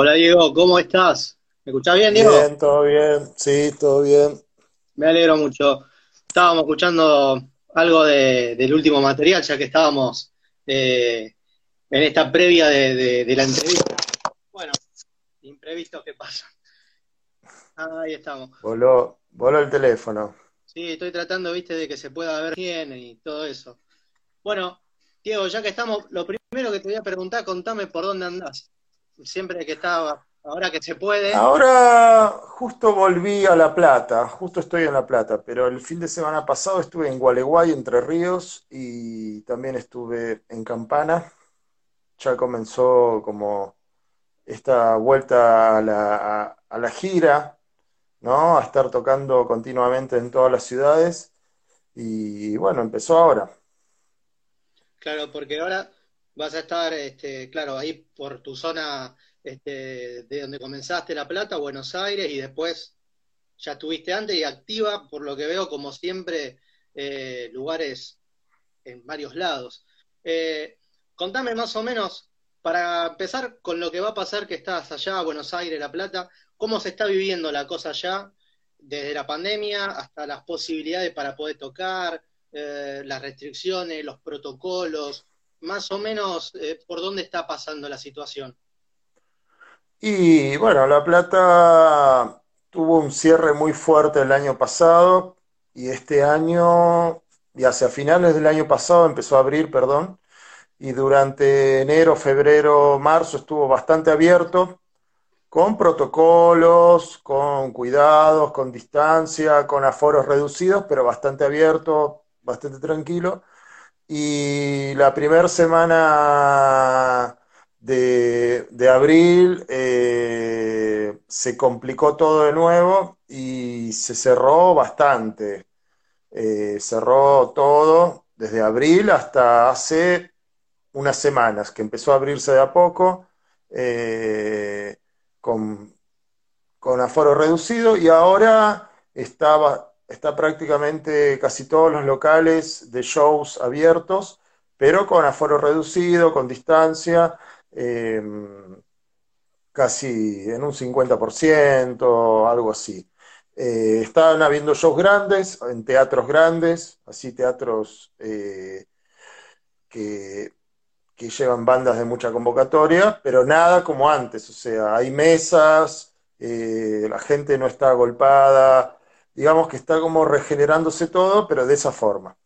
Hola Diego, ¿cómo estás? ¿Me escuchás bien, Diego? Bien, todo bien, sí, todo bien. Me alegro mucho. Estábamos escuchando algo de- del último material, ya que estábamos eh, en esta previa de, de- de la entrevista. Bueno, imprevistos que pasan. Ahí estamos. Voló, voló el teléfono. Sí, estoy tratando, viste, de que se pueda ver bien y todo eso. Bueno, Diego, ya que estamos, lo primero que te voy a preguntar, contame por dónde andás. Siempre que estaba, ahora que se puede. Ahora justo volví a La Plata, justo estoy en La Plata, pero el fin de semana pasado estuve en Gualeguay, Entre Ríos, y también estuve en Campana. Ya comenzó como esta vuelta a la, a, a la gira, ¿no? A estar tocando continuamente en todas las ciudades, y bueno, empezó ahora. Claro, porque ahora vas a estar, este, claro, ahí por tu zona, este, de donde comenzaste La Plata, Buenos Aires, y después ya estuviste antes y activa, por lo que veo, como siempre, eh, lugares en varios lados. Eh, contame más o menos, para empezar con lo que va a pasar que estás allá, Buenos Aires, La Plata, ¿cómo se está viviendo la cosa allá, desde la pandemia hasta las posibilidades para poder tocar, eh, las restricciones, los protocolos, más o menos eh, por dónde está pasando la situación? Y bueno, La Plata tuvo un cierre muy fuerte el año pasado y este año, y hacia finales del año pasado empezó a abrir, perdón, y durante enero, febrero, marzo estuvo bastante abierto, con protocolos, con cuidados, con distancia, con aforos reducidos, pero bastante abierto, bastante tranquilo. Y la primera semana de, abril eh, se complicó todo de nuevo y se cerró bastante. Eh, cerró todo desde abril hasta hace unas semanas, que empezó a abrirse de a poco, eh, con, con aforo reducido y ahora estaba, está prácticamente casi todos los locales de shows abiertos, pero con aforo reducido, con distancia, eh, casi en un 50%, algo así. Eh, estaban habiendo shows grandes, en teatros grandes, así teatros eh, que, que llevan bandas de mucha convocatoria, pero nada como antes, o sea, hay mesas, eh, la gente no está agolpada, digamos que está como regenerándose todo, pero de esa forma.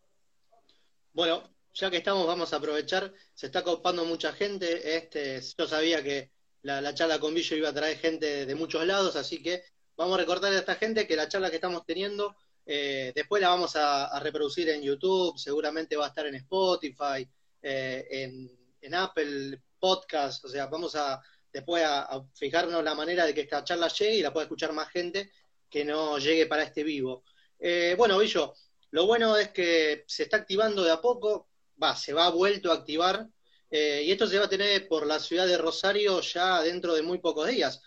Bueno, ya que estamos, vamos a aprovechar, se está copando mucha gente, este, yo sabía que la, la charla con Billo iba a traer gente de muchos lados, así que vamos a recordarle a esta gente que la charla que estamos teniendo, eh, después la vamos a, a reproducir en YouTube, seguramente va a estar en Spotify, eh, en, en Apple Podcast, o sea, vamos a después a, a fijarnos la manera de que esta charla llegue y la pueda escuchar más gente que no llegue para este vivo. Eh, bueno, Billo, lo bueno es que se está activando de a poco, va, se va vuelto a activar, eh, y esto se va a tener por la ciudad de Rosario ya dentro de muy pocos días,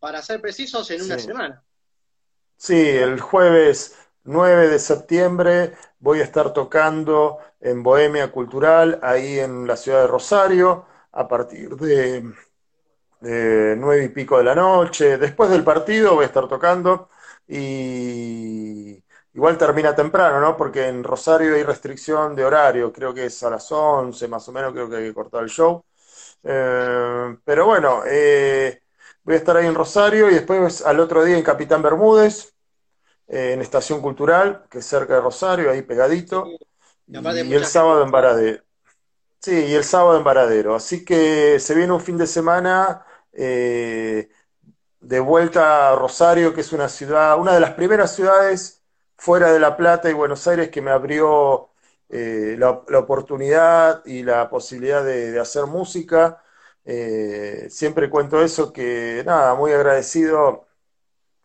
para ser precisos, en una Sí. semana. Sí, el jueves 9 de septiembre voy a estar tocando en Bohemia Cultural, ahí en la ciudad de Rosario, a partir de, de nueve y pico de la noche. Después del partido voy a estar tocando y igual termina temprano, ¿no? Porque en Rosario hay restricción de horario, creo que es a las 11 más o menos, creo que hay que cortar el show. Eh, pero bueno, eh, voy a estar ahí en Rosario y después al otro día en Capitán Bermúdez, eh, en Estación Cultural, que es cerca de Rosario, ahí pegadito, y el sábado en va. Varadero. Sí, y el sábado en Varadero. Así que se viene un fin de semana eh, de vuelta a Rosario, que es una ciudad, una de las primeras ciudades fuera de La Plata y Buenos Aires que me abrió eh, la, oportunidad y la posibilidad de, hacer música. Eh, siempre cuento eso, que nada, muy agradecido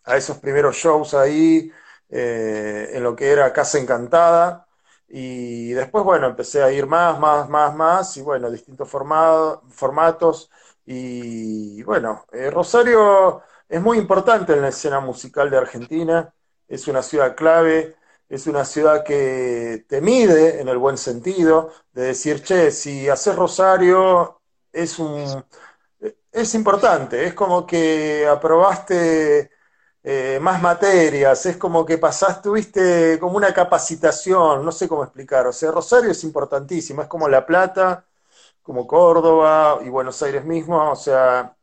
a esos primeros shows ahí, eh, en lo que era Casa Encantada. Y después, bueno, empecé a ir más, más, más, más, y bueno, distintos formatos. Y bueno, eh, Rosario es muy importante en la escena musical de Argentina, es una ciudad clave, es una ciudad que te mide en el buen sentido, de decir, che, si haces Rosario, es un, es importante, es como que aprobaste eh, más materias, es como que pasaste, tuviste como una capacitación, no sé cómo explicar, o sea, Rosario es importantísimo, es como La Plata, como Córdoba y Buenos Aires mismo, o sea,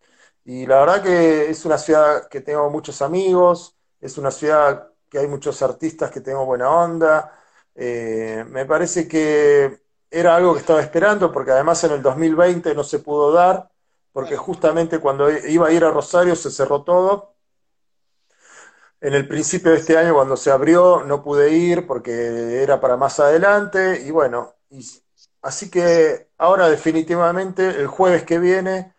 y la verdad que es una ciudad que tengo muchos amigos, es una ciudad que hay muchos artistas que tengo buena onda, eh, me parece que era algo que estaba esperando, porque además en el 2020 no se pudo dar, porque justamente cuando iba a ir a Rosario se cerró todo. En el principio de este año, cuando se abrió, no pude ir porque era para más adelante. Y bueno, así que ahora definitivamente el jueves que viene,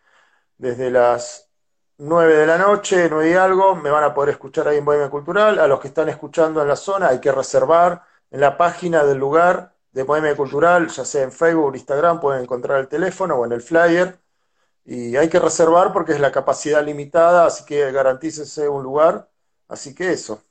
desde las 9 de la noche, 9 y algo, me van a poder escuchar ahí en Bohemia Cultural. A los que están escuchando en la zona hay que reservar en la página del lugar de Bohemia Cultural, ya sea en Facebook o Instagram, pueden encontrar el teléfono o en el flyer. Y hay que reservar porque es la capacidad limitada, así que garantícese un lugar. Así que eso.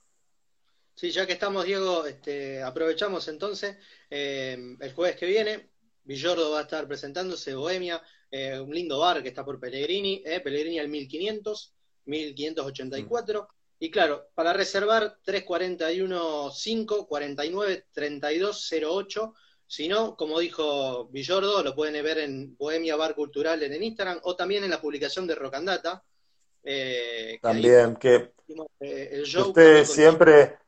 Sí, ya que estamos, Diego, este, aprovechamos entonces. Eh, el jueves que viene, Villordo va a estar presentándose, Bohemia, eh, un lindo bar que está por Pellegrini, eh, Pellegrini al 1500, 1584. Y claro, para reservar 341 5 49 32 08 si no, como dijo Villordo, lo pueden ver en Bohemia Bar Cultural en Instagram o también en la publicación de Rocandata. Eh, también, que, eh, usted siempre,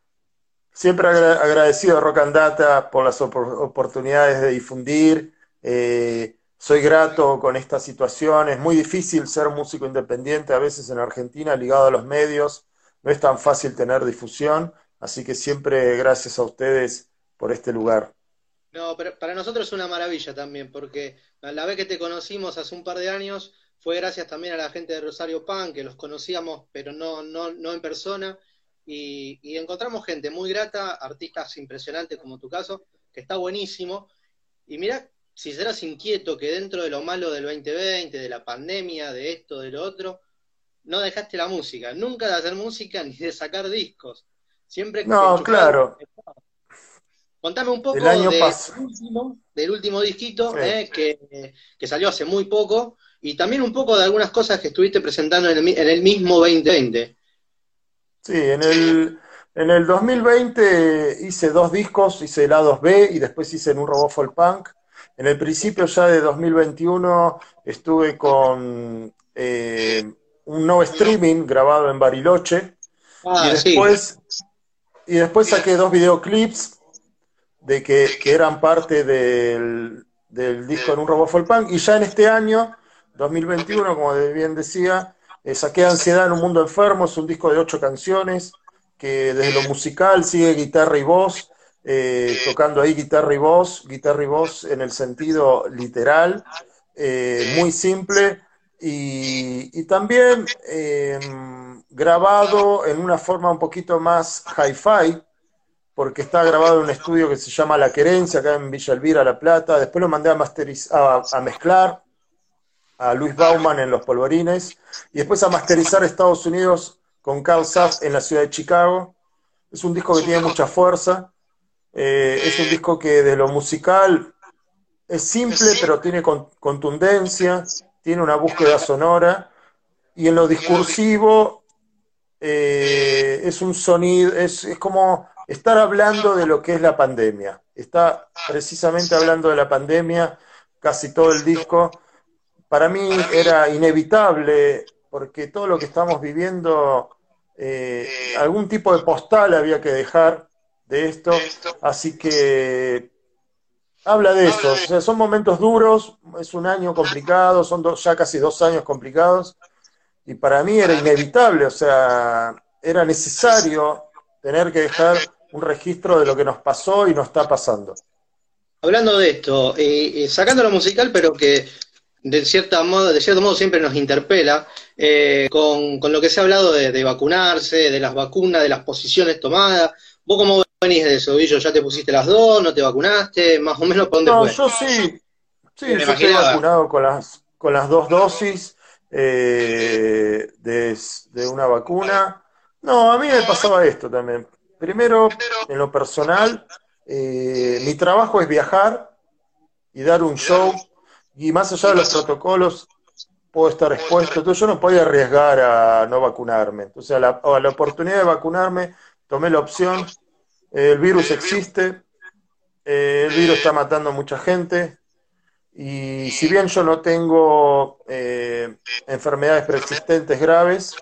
siempre agradecido a Rocandata por las oportunidades de difundir. Eh, soy grato con esta situación. Es muy difícil ser músico independiente a veces en Argentina ligado a los medios. No es tan fácil tener difusión. Así que siempre gracias a ustedes por este lugar. No, pero para nosotros es una maravilla también, porque la vez que te conocimos hace un par de años fue gracias también a la gente de Rosario Pan, que los conocíamos, pero no, no, no en persona, y, encontramos gente muy grata, artistas impresionantes como tu caso, que está buenísimo. Y mira, si serás inquieto que dentro de lo malo del 2020, de la pandemia, de esto, de lo otro, no dejaste la música, nunca de hacer música ni de sacar discos. Siempre no, claro. Contame un poco del, último, del último disquito eh, que, salió hace muy poco y también un poco de algunas cosas que estuviste presentando en el, mismo 2020. Sí, en el, en el 2020 hice dos discos, hice el A2B y después hice en un robot folk punk. En el principio ya de 2021 estuve con eh, un no streaming grabado en Bariloche. Ah, y después y después saqué dos videoclips de que, eran parte del, disco en un robot folk punk. Y ya en este año, 2021, como bien decía, eh, saqué Ansiedad en un mundo enfermo, es un disco de ocho canciones que desde lo musical sigue guitarra y voz, eh, tocando ahí guitarra y voz, guitarra y voz en el sentido literal, eh, muy simple y, y también grabado en una forma un poquito más hi-fi, porque está grabado en un estudio que se llama La Querencia, acá en Villa Elvira, La Plata. Después lo mandé a, masterizar, a, mezclar a Luis Bauman en Los Polvorines, y después a masterizar Estados Unidos con Carl Sass en la ciudad de Chicago. Es un disco que tiene mucha fuerza, eh, es un disco que de lo musical es simple, pero tiene contundencia, tiene una búsqueda sonora, y en lo discursivo eh, es un sonido, es, es como estar hablando de lo que es la pandemia. Está precisamente hablando de la pandemia casi todo el disco. Para mí era inevitable, porque todo lo que estamos viviendo, eh, algún tipo de postal había que dejar de esto, así que habla de eso. O sea, son momentos duros, es un año complicado, son ya casi dos años complicados, y para mí era inevitable, o sea, era necesario tener que dejar un registro de lo que nos pasó y nos está pasando. Hablando de esto, eh, eh, sacando lo musical, pero que de, cierta modo, de cierto modo siempre nos interpela, eh, con, lo que se ha hablado de, vacunarse, de las vacunas, de las posiciones tomadas. ¿Vos cómo venís de eso, Villo? ¿Ya te pusiste las dos? ¿No te vacunaste? Más o menos, ¿por dónde No, yo sí. Sí, yo estoy vacunado con las, con las dos dosis de, de una vacuna. No, a mí me pasaba esto también. Primero, en lo personal, eh, mi trabajo es viajar y dar un show, y más allá de los protocolos, puedo estar expuesto, entonces yo no podía arriesgar a no vacunarme. Entonces a la, a la oportunidad de vacunarme tomé la opción, el virus existe, el virus está matando a mucha gente, y si bien yo no tengo eh, enfermedades preexistentes graves,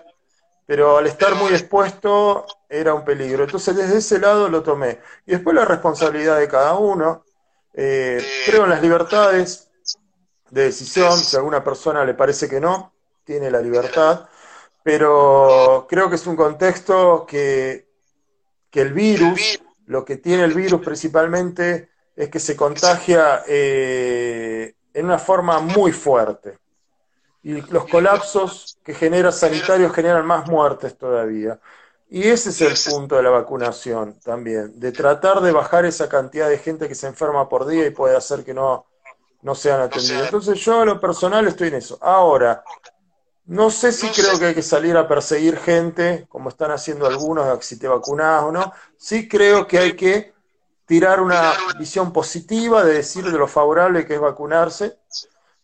pero al estar muy expuesto era un peligro. Entonces desde ese lado lo tomé. Y después la responsabilidad de cada uno. Eh, creo en las libertades de decisión. Si a alguna persona le parece que no, tiene la libertad. Pero creo que es un contexto que, que el virus, lo que tiene el virus principalmente es que se contagia eh, en una forma muy fuerte. Y los colapsos que genera sanitarios generan más muertes todavía. Y ese es el punto de la vacunación también, de tratar de bajar esa cantidad de gente que se enferma por día y puede hacer que no, no sean atendidos. Entonces yo a lo personal estoy en eso. Ahora, no sé si creo que hay que salir a perseguir gente, como están haciendo algunos, si te vacunás o no. Sí creo que hay que tirar una visión positiva de decir de lo favorable que es vacunarse.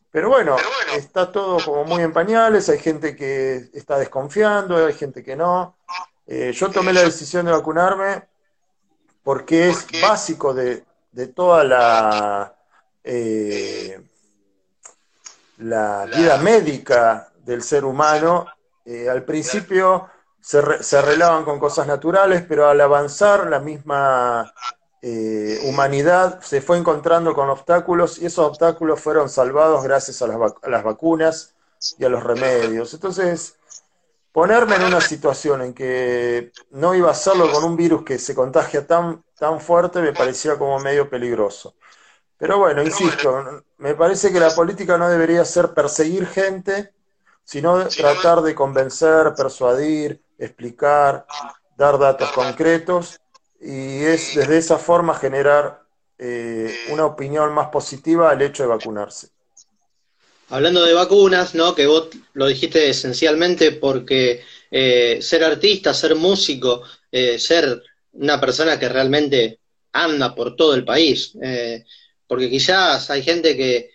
Pero bueno, está todo como muy en pañales, hay gente que está desconfiando, hay gente que no. Eh, yo tomé la decisión de vacunarme porque es básico de, toda la, eh, la vida médica del ser humano. Eh, al principio se, se arreglaban con cosas naturales, pero al avanzar la misma eh, humanidad se fue encontrando con obstáculos y esos obstáculos fueron salvados gracias a las, vacunas y a los remedios. Entonces, ponerme en una situación en que no iba a hacerlo con un virus que se contagia tan, tan fuerte me parecía como medio peligroso. Pero bueno, insisto, me parece que la política no debería ser perseguir gente, sino tratar de convencer, persuadir, explicar, dar datos concretos y es desde esa forma generar eh, una opinión más positiva al hecho de vacunarse. Hablando de vacunas, ¿no? Que vos lo dijiste esencialmente porque eh, ser artista, ser músico, eh, ser una persona que realmente anda por todo el país, porque quizás hay gente que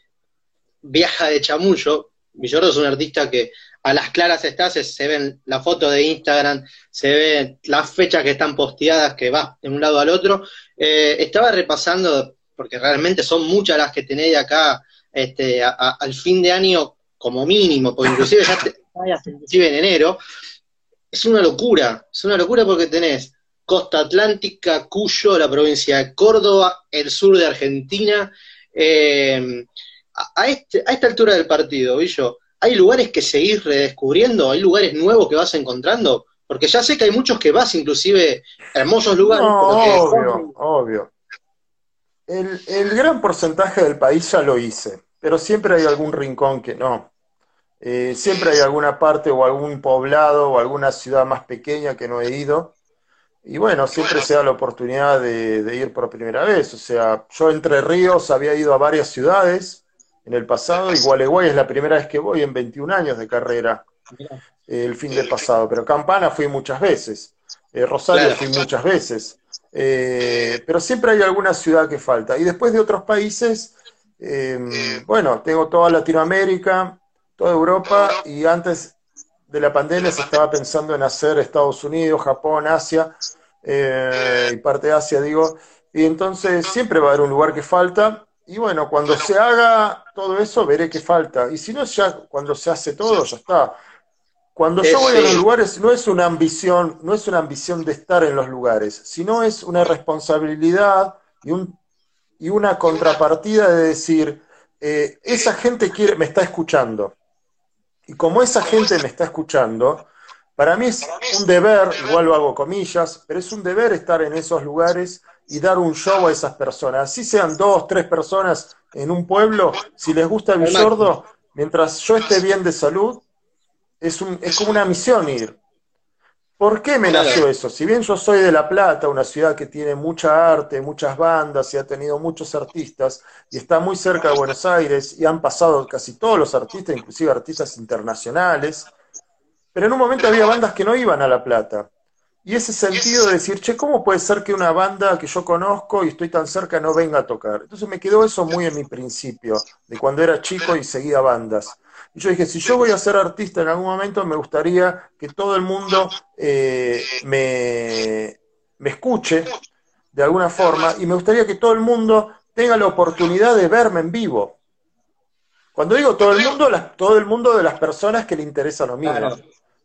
viaja de chamullo, Villordo es un artista que a las claras está, se, ven la foto de Instagram, se ven las fechas que están posteadas, que va de un lado al otro. Eh, estaba repasando, porque realmente son muchas las que tenéis acá este, al fin de año como mínimo, porque inclusive ya te, inclusive en enero. Es una locura, es una locura porque tenés Costa Atlántica, Cuyo, la provincia de Córdoba, el sur de Argentina. Eh, a, este, a esta altura del partido, Villo, ¿Hay lugares que seguís redescubriendo? ¿Hay lugares nuevos que vas encontrando? Porque ya sé que hay muchos que vas, inclusive hermosos lugares. obvio, obvio. El, el, gran porcentaje del país ya lo hice, pero siempre hay algún rincón que no. Eh, siempre hay alguna parte o algún poblado o alguna ciudad más pequeña que no he ido. Y bueno, siempre se da la oportunidad de, de ir por primera vez. O sea, yo entre ríos había ido a varias ciudades, en el pasado y Gualeguay es la primera vez que voy en 21 años de carrera, eh, el fin del pasado, pero Campana fui muchas veces, eh, Rosario fui muchas veces, eh, pero siempre hay alguna ciudad que falta. Y después de otros países, em, bueno, tengo toda Latinoamérica, toda Europa y antes de la pandemia se estaba pensando en hacer Estados Unidos, Japón, Asia y parte de Asia, digo, y entonces siempre va a haber un lugar que falta y bueno, cuando se haga todo eso, veré qué falta. Y si no, ya cuando se hace todo, ya está. Cuando yo voy a los lugares, no es una ambición, no es una ambición de estar en los lugares, sino es una responsabilidad y, un, y una contrapartida de decir, eh, esa gente quiere, me está escuchando. Y como esa gente me está escuchando, para mí es un deber, igual lo hago comillas, pero es un deber estar en esos lugares y dar un show a esas personas. Así sean dos, tres personas en un pueblo, si les gusta Villordo, mientras yo esté bien de salud, es, un, es como una misión ir. ¿Por qué me nació eso? Si bien yo soy de La Plata, una ciudad que tiene mucha arte, muchas bandas y ha tenido muchos artistas, y está muy cerca de Buenos Aires, y han pasado casi todos los artistas, inclusive artistas internacionales, pero en un momento había bandas que no iban a La Plata. Y ese sentido de decir, che, ¿cómo puede ser que una banda que yo conozco y estoy tan cerca no venga a tocar? Entonces me quedó eso muy en mi principio, de cuando era chico y seguía bandas. Y yo dije, si yo voy a ser artista en algún momento, me gustaría que todo el mundo eh, me, me escuche de alguna forma y me gustaría que todo el mundo tenga la oportunidad de verme en vivo. Cuando digo todo el mundo, todo el mundo de las personas que le interesa lo mismo.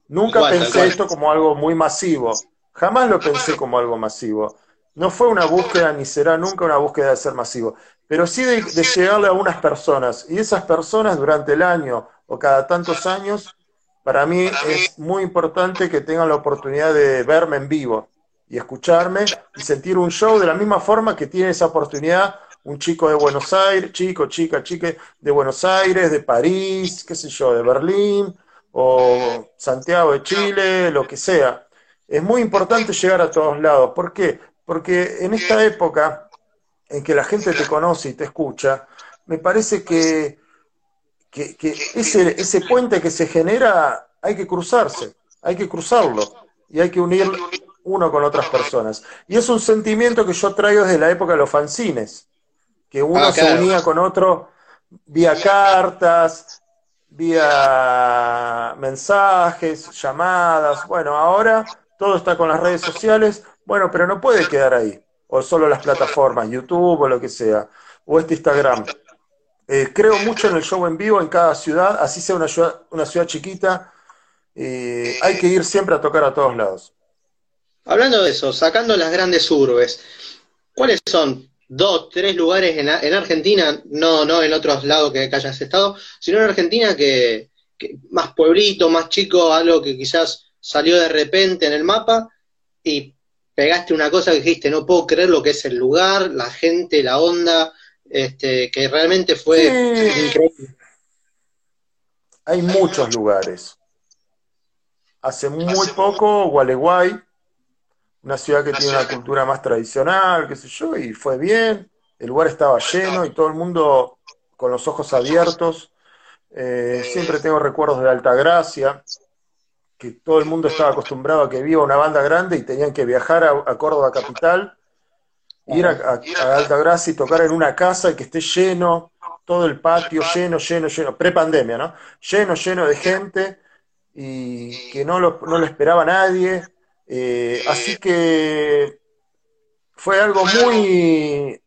Nunca pensé esto como algo muy masivo. Jamás lo pensé como algo masivo. No fue una búsqueda ni será nunca una búsqueda de ser masivo, pero sí de, de llegarle a unas personas. Y esas personas durante el año o cada tantos años, para mí es muy importante que tengan la oportunidad de verme en vivo y escucharme y sentir un show de la misma forma que tiene esa oportunidad un chico de Buenos Aires, chico, chica, chique de Buenos Aires, de París, qué sé yo, de Berlín o Santiago de Chile, lo que sea. Es muy importante llegar a todos lados. ¿Por qué? Porque en esta época en que la gente te conoce y te escucha, me parece que, que, ese, ese puente que se genera hay que cruzarse, hay que cruzarlo y hay que unir uno con otras personas. Y es un sentimiento que yo traigo desde la época de los fanzines que uno ah, se unía con otro vía cartas, vía mensajes, llamadas. Bueno, ahora todo está con las redes sociales, bueno, pero no puede quedar ahí, o solo las plataformas, YouTube o lo que sea, o este Instagram. Eh, creo mucho en el show en vivo en cada ciudad, así sea una ciudad, una ciudad chiquita, eh, hay que ir siempre a tocar a todos lados. Hablando de eso, sacando las grandes urbes, ¿cuáles son dos, tres lugares en, en, Argentina, no, no en otros lados que, hayas estado, sino en Argentina que, más pueblito, más chico, algo que quizás salió de repente en el mapa y pegaste una cosa que dijiste, no puedo creer lo que es el lugar, la gente, la onda, este, que realmente fue increíble. Hay muchos lugares. Hace muy poco, Gualeguay, una ciudad que tiene una cultura más tradicional, qué sé yo, y fue bien, el lugar estaba lleno y todo el mundo con los ojos abiertos. Eh, siempre tengo recuerdos de Altagracia, que todo el mundo estaba acostumbrado a que viva una banda grande y tenían que viajar a, Córdoba capital, ir a, a, Altagracia y tocar en una casa y que esté lleno, todo el patio lleno, lleno, lleno, pre-pandemia, ¿no? Lleno, lleno de gente y que no lo, no lo esperaba nadie eh, así que fue algo muy,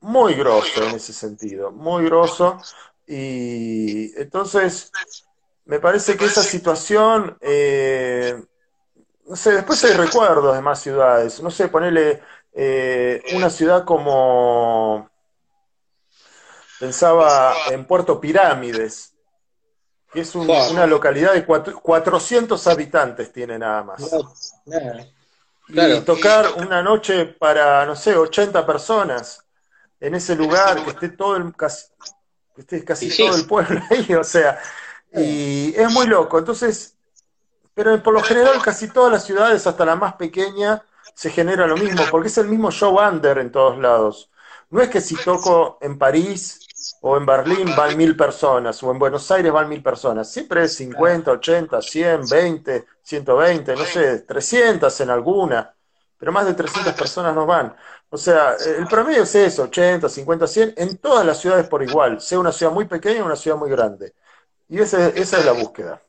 muy grosso en ese sentido, muy grosso. Y entonces, me parece que esa situación, eh, no sé, después hay recuerdos de más ciudades, no sé, ponerle eh, una ciudad como, pensaba en Puerto Pirámides, que es una localidad de 400 habitantes tiene nada más. Y tocar una noche para, no sé, 80 personas en ese lugar, que esté todo el, casi, que esté casi todo el pueblo ahí, o sea, y es muy loco. Entonces, pero por lo general casi todas las ciudades, hasta la más pequeña, se genera lo mismo, porque es el mismo show under en todos lados. No es que si toco en París o en Berlín van mil personas, o en Buenos Aires van mil personas. Siempre es 50, 80, 100, 20, 120, no sé, 300 en alguna, pero más de 300 personas no van. O sea, el promedio es eso, 80, 50, 100, en todas las ciudades por igual, sea una ciudad muy pequeña o una ciudad muy grande. Y esa, esa es la búsqueda.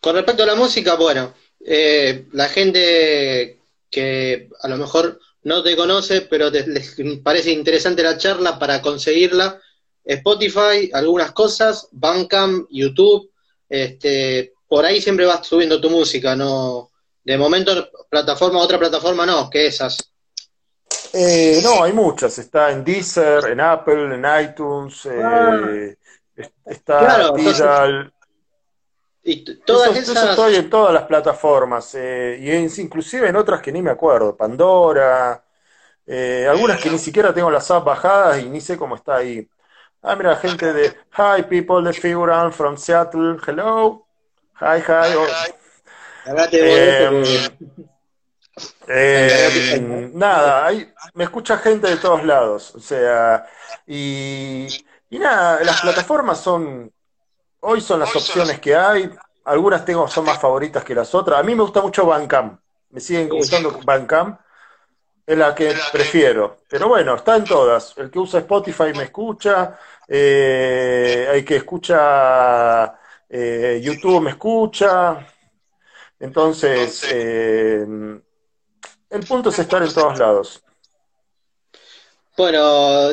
Con respecto a la música, bueno, eh, la gente que a lo mejor no te conoce, pero te, les parece interesante la charla para conseguirla, Spotify, algunas cosas, Bandcamp, YouTube, este, por ahí siempre vas subiendo tu música, no, de momento plataforma, otra plataforma no, que esas. Eh, no, hay muchas, está en Deezer, en Apple, en iTunes, eh, ah. está claro, y todas esas... estoy en todas las plataformas, eh, y inclusive en otras que ni me acuerdo, Pandora, algunas que ni siquiera tengo las apps bajadas y ni sé cómo está ahí. Ah, mira, gente de Hi people, the figuran from Seattle, hello. Hi, hi. Eh, nada, hay, me escucha gente de todos lados, o sea, y, y nada, las plataformas son, hoy son las opciones que hay, algunas tengo son más favoritas que las otras. A mí me gusta mucho Bandcamp, me siguen gustando Bandcamp, es la que prefiero. Pero bueno, está en todas. El que usa Spotify me escucha, eh, el que escucha eh, YouTube me escucha. Entonces, eh, el punto es estar en todos lados. Bueno,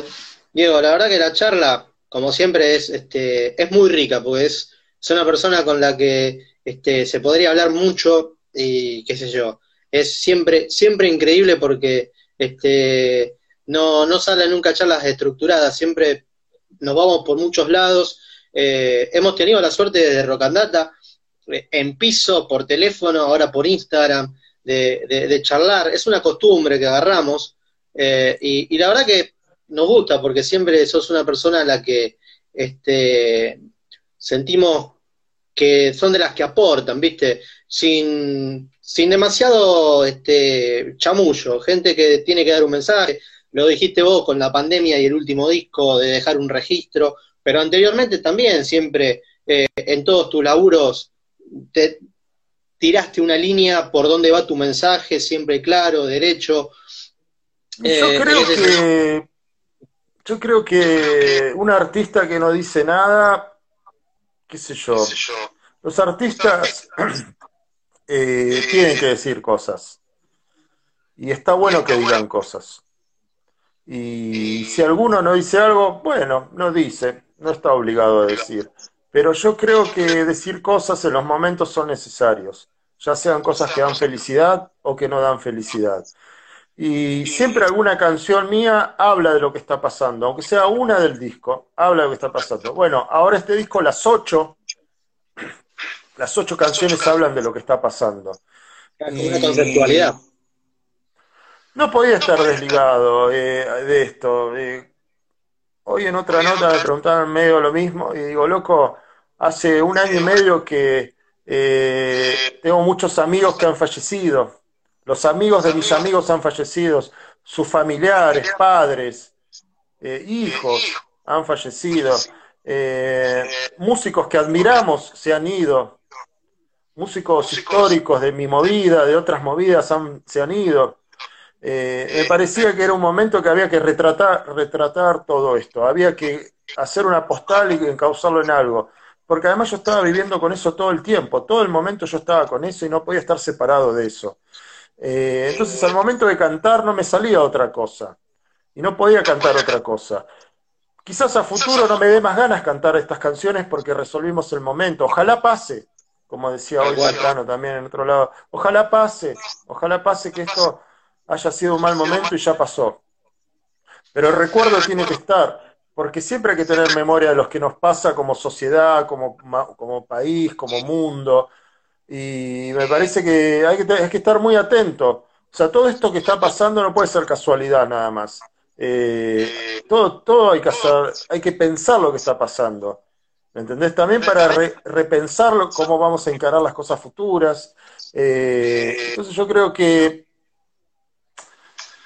Diego, la verdad que la charla, como siempre, es, este, es muy rica, porque es, una persona con la que este, se podría hablar mucho y qué sé yo. Es siempre, siempre increíble porque este, no, no salen nunca charlas estructuradas, siempre nos vamos por muchos lados. Eh, hemos tenido la suerte de Rocandata eh, en piso, por teléfono, ahora por Instagram, de, charlar. Es una costumbre que agarramos eh, y, la verdad que nos gusta porque siempre sos una persona a la que este, sentimos que son de las que aportan, ¿viste? Sin, sin demasiado este, chamullo, gente que tiene que dar un mensaje. Lo dijiste vos con la pandemia y el último disco de dejar un registro, pero anteriormente también, siempre eh, en todos tus laburos, te tiraste una línea por dónde va tu mensaje, siempre claro, derecho. yo eh, creo que yo creo que un artista que no dice nada, qué sé yo, los artistas eh, tienen que decir cosas. Y está bueno que digan cosas. Y si alguno no dice algo, bueno, no dice, no está obligado a decir. Pero yo creo que decir cosas en los momentos son necesarios, ya sean cosas que dan felicidad o que no dan felicidad. Y siempre alguna canción mía habla de lo que está pasando, aunque sea una del disco, habla de lo que está pasando. Bueno, ahora este disco, las ocho, las ocho canciones hablan de lo que está pasando. Una conceptualidad. No podía estar desligado eh, de esto. Eh, hoy en otra nota me preguntaban medio lo mismo y digo, loco, hace un año y medio que eh, tengo muchos amigos que han fallecido los amigos de mis amigos. han fallecido, sus familiares, padres, eh, hijos han fallecido, eh, músicos que admiramos se han ido, músicos históricos de mi movida, de otras movidas se han ido. Eh, me parecía que era un momento que había que retratar, retratar todo esto, había que hacer una postal y encauzarlo en algo. Porque además yo estaba viviendo con eso todo el tiempo, todo el momento yo estaba con eso y no podía estar separado de eso. Eh, entonces al momento de cantar no me salía otra cosa. Y no podía cantar otra cosa. Quizás a futuro no me dé más ganas cantar estas canciones porque resolvimos el momento. Ojalá pase, como decía hoy Marcano también en otro lado. Ojalá pase, ojalá pase que esto haya sido un mal momento y ya pasó. Pero el recuerdo tiene que estar, porque siempre hay que tener memoria de lo que nos pasa como sociedad, como, como país, como mundo. Y me parece que hay que, que estar muy atento. O sea, todo esto que está pasando no puede ser casualidad nada más. Eh, todo, todo hay que hacer, hay que pensar lo que está pasando. ¿Me entendés? También para repensarlo, cómo vamos a encarar las cosas futuras. Eh, entonces yo creo que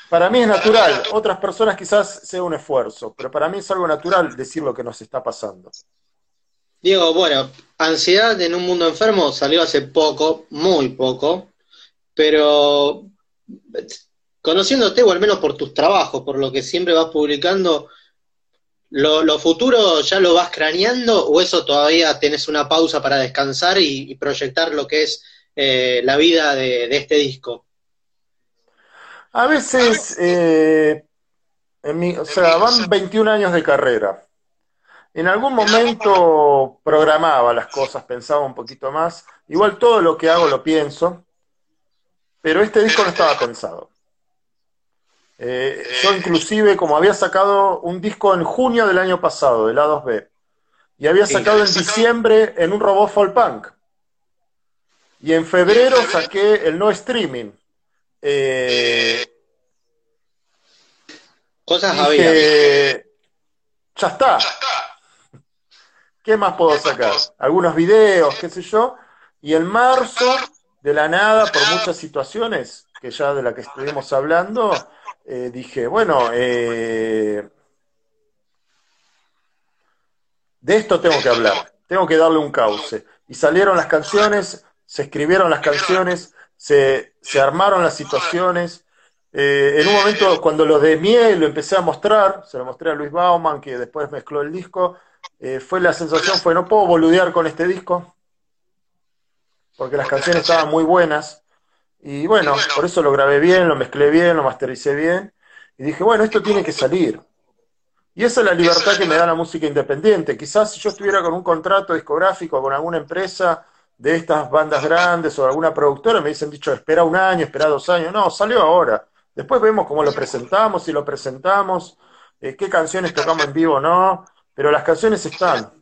para mí es natural. Otras personas quizás sea un esfuerzo, pero para mí es algo natural decir lo que nos está pasando. Diego, bueno, Ansiedad en un mundo enfermo salió hace poco, muy poco, pero conociéndote, o al menos por tus trabajos, por lo que siempre vas publicando, ¿lo, futuro ya lo vas craneando o eso todavía tenés una pausa para descansar y, proyectar lo que es eh, la vida de, este disco? A veces, eh, o sea, van 21 años de carrera. En algún momento programaba las cosas, pensaba un poquito más. Igual todo lo que hago lo pienso, pero este disco no estaba pensado. Eh, yo inclusive, como había sacado un disco en junio del año pasado, del A2B, y había sacado en diciembre en un robot Fall Punk, y en febrero saqué el no streaming. Eh, Cosas había. Ya está. ¿Qué más puedo sacar? Algunos videos, qué sé yo. Y en marzo, de la nada, por muchas situaciones, que ya de la que estuvimos hablando, eh, dije, bueno, eh, de esto tengo que hablar, tengo que darle un cauce. Y salieron las canciones, se escribieron las canciones, se, se armaron las situaciones. Eh, en un momento, cuando lo de Miel lo empecé a mostrar, se lo mostré a Luis Bauman, que después mezcló el disco, eh, fue la sensación, fue, no puedo boludear con este disco, porque las canciones estaban muy buenas. Y bueno, por eso lo grabé bien, lo mezclé bien, lo mastericé bien. Y dije, bueno, esto tiene que salir. Y esa es la libertad que me da la música independiente. Quizás si yo estuviera con un contrato discográfico con alguna empresa de estas bandas grandes o alguna productora, me dicen dicho, espera un año, espera dos años. No, salió ahora. Después vemos cómo lo presentamos, si lo presentamos, eh, qué canciones tocamos en vivo o no, pero las canciones están.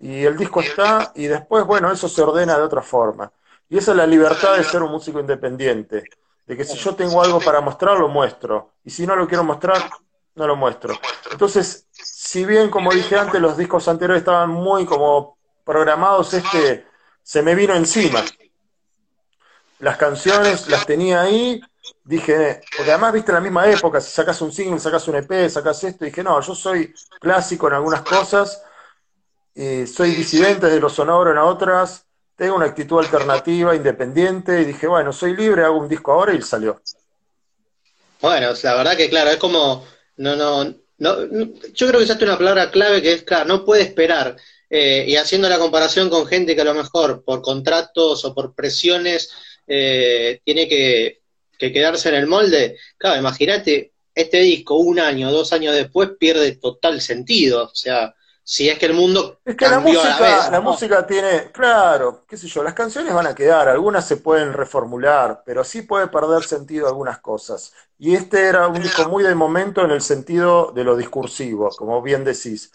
Y el disco está, y después, bueno, eso se ordena de otra forma. Y esa es la libertad de ser un músico independiente. De que si yo tengo algo para mostrar, lo muestro. Y si no lo quiero mostrar, no lo muestro. Entonces, si bien, como dije antes, los discos anteriores estaban muy como programados, este se me vino encima. Las canciones las tenía ahí, dije, porque además viste la misma época, si sacas un single, sacas un EP, sacas esto, dije, no, yo soy clásico en algunas cosas, eh, soy disidente de lo sonoro en otras, tengo una actitud alternativa, independiente, y dije, bueno, soy libre, hago un disco ahora y salió. Bueno, la verdad que claro, es como no, no, no, yo creo que usaste una palabra clave que es, claro, no puede esperar. Eh, y haciendo la comparación con gente que a lo mejor por contratos o por presiones eh, tiene que, que, quedarse en el molde, claro, imagínate, este disco un año, dos años después pierde total sentido. O sea, si es que el mundo es que la música, la, música tiene, claro, qué sé yo, las canciones van a quedar, algunas se pueden reformular, pero sí puede perder sentido algunas cosas. Y este era un disco muy de momento en el sentido de lo discursivo, como bien decís.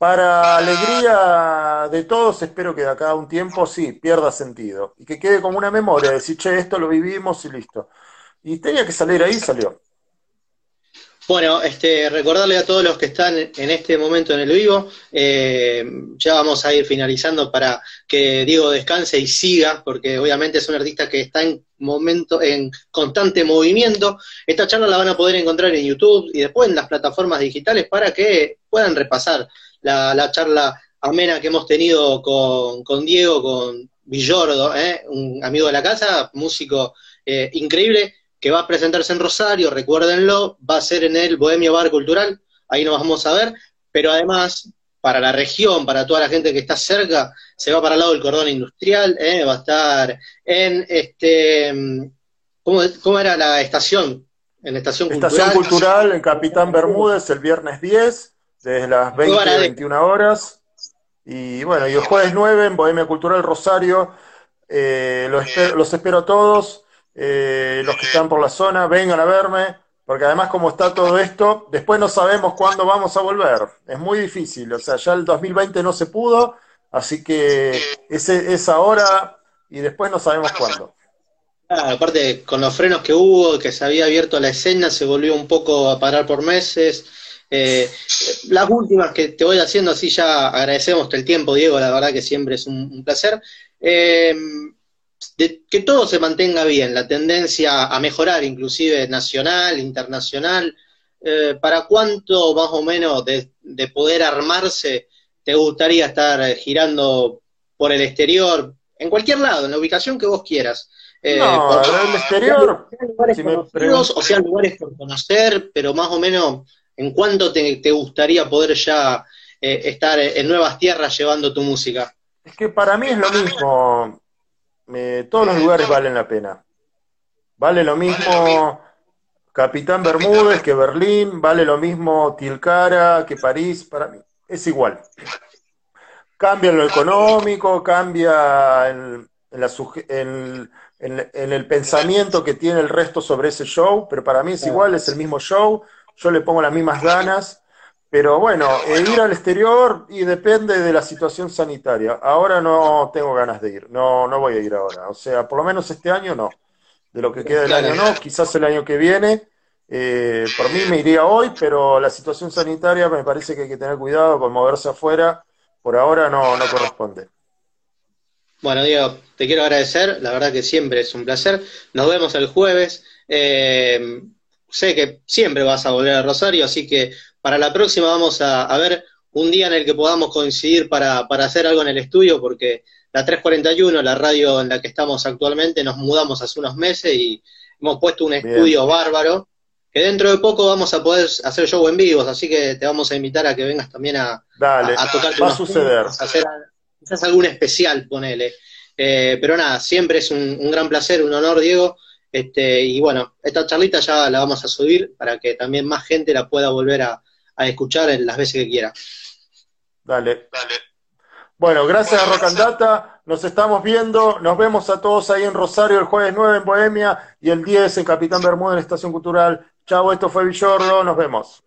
Para alegría de todos, espero que de acá a un tiempo sí pierda sentido y que quede como una memoria, decir, che, esto lo vivimos y listo. Y tenía que salir ahí, salió. Bueno, este, recordarle a todos los que están en este momento en el vivo, eh, ya vamos a ir finalizando para que Diego descanse y siga, porque obviamente es un artista que está en momento, en constante movimiento. Esta charla la van a poder encontrar en YouTube y después en las plataformas digitales para que puedan repasar la, charla amena que hemos tenido con, Diego, con Villordo, ¿eh? un amigo de la casa, músico eh, increíble que va a presentarse en Rosario, recuérdenlo, va a ser en el Bohemio Bar Cultural, ahí nos vamos a ver, pero además, para la región, para toda la gente que está cerca, se va para el lado del cordón industrial, ¿eh? va a estar en este, ¿cómo, era la estación? En estación cultural. Estación cultural en Capitán Bermúdez el viernes 10, desde las 20 a 21 horas. Y bueno, y el jueves 9 en Bohemia Cultural Rosario. Eh, los, espero, los espero a todos. Eh, los que están por la zona, vengan a verme, porque además como está todo esto, después no sabemos cuándo vamos a volver. Es muy difícil, o sea, ya el 2020 no se pudo, así que ese, es ahora y después no sabemos cuándo. aparte, con los frenos que hubo, que se había abierto la escena, se volvió un poco a parar por meses. Eh, las últimas que te voy haciendo, así ya agradecemos el tiempo, Diego, la verdad que siempre es un, placer. Eh, de que todo se mantenga bien, la tendencia a mejorar, inclusive nacional, internacional. Eh, ¿Para cuánto más o menos de, poder armarse te gustaría estar girando por el exterior, en cualquier lado, en la ubicación que vos quieras? Eh, no, el exterior, o sea, lugares por conocer, pero más o menos, ¿en cuánto te, te gustaría poder ya estar en nuevas tierras llevando tu música? Es que para mí es lo mismo todos los lugares valen la pena. Vale lo mismo Capitán Bermúdez que Berlín, vale lo mismo Tilcara que París, para mí es igual. Cambia en lo económico, cambia en, el pensamiento que tiene el resto sobre ese show, pero para mí es igual, es el mismo show, yo le pongo las mismas ganas pero bueno, ir al exterior y depende de la situación sanitaria. Ahora no tengo ganas de ir, no, no voy a ir ahora. O sea, por lo menos este año no. De lo que queda del año no, quizás el año que viene. Eh, por mí me iría hoy, pero la situación sanitaria me parece que hay que tener cuidado con moverse afuera. Por ahora no, no corresponde. Bueno, Diego, te quiero agradecer. La verdad que siempre es un placer. Nos vemos el jueves. Eh, sé que siempre vas a volver a Rosario, así que para la próxima vamos a, ver un día en el que podamos coincidir para, hacer algo en el estudio, porque la 341, la radio en la que estamos actualmente, nos mudamos hace unos meses y hemos puesto un estudio bárbaro, que dentro de poco vamos a poder hacer show en vivos, así que te vamos a invitar a que vengas también a, Dale, a, tocar. Va a suceder. hacer quizás algún especial, ponele. Eh, pero nada, siempre es un, gran placer, un honor, Diego. Este, y bueno, esta charlita ya la vamos a subir para que también más gente la pueda volver a, a escuchar en las veces que quiera. Dale. Dale. Bueno, gracias a Rock and Data. Nos estamos viendo. Nos vemos a todos ahí en Rosario el jueves 9 en Bohemia y el 10 en Capitán Bermuda en Estación Cultural. Chao, esto fue Villordo. Nos vemos.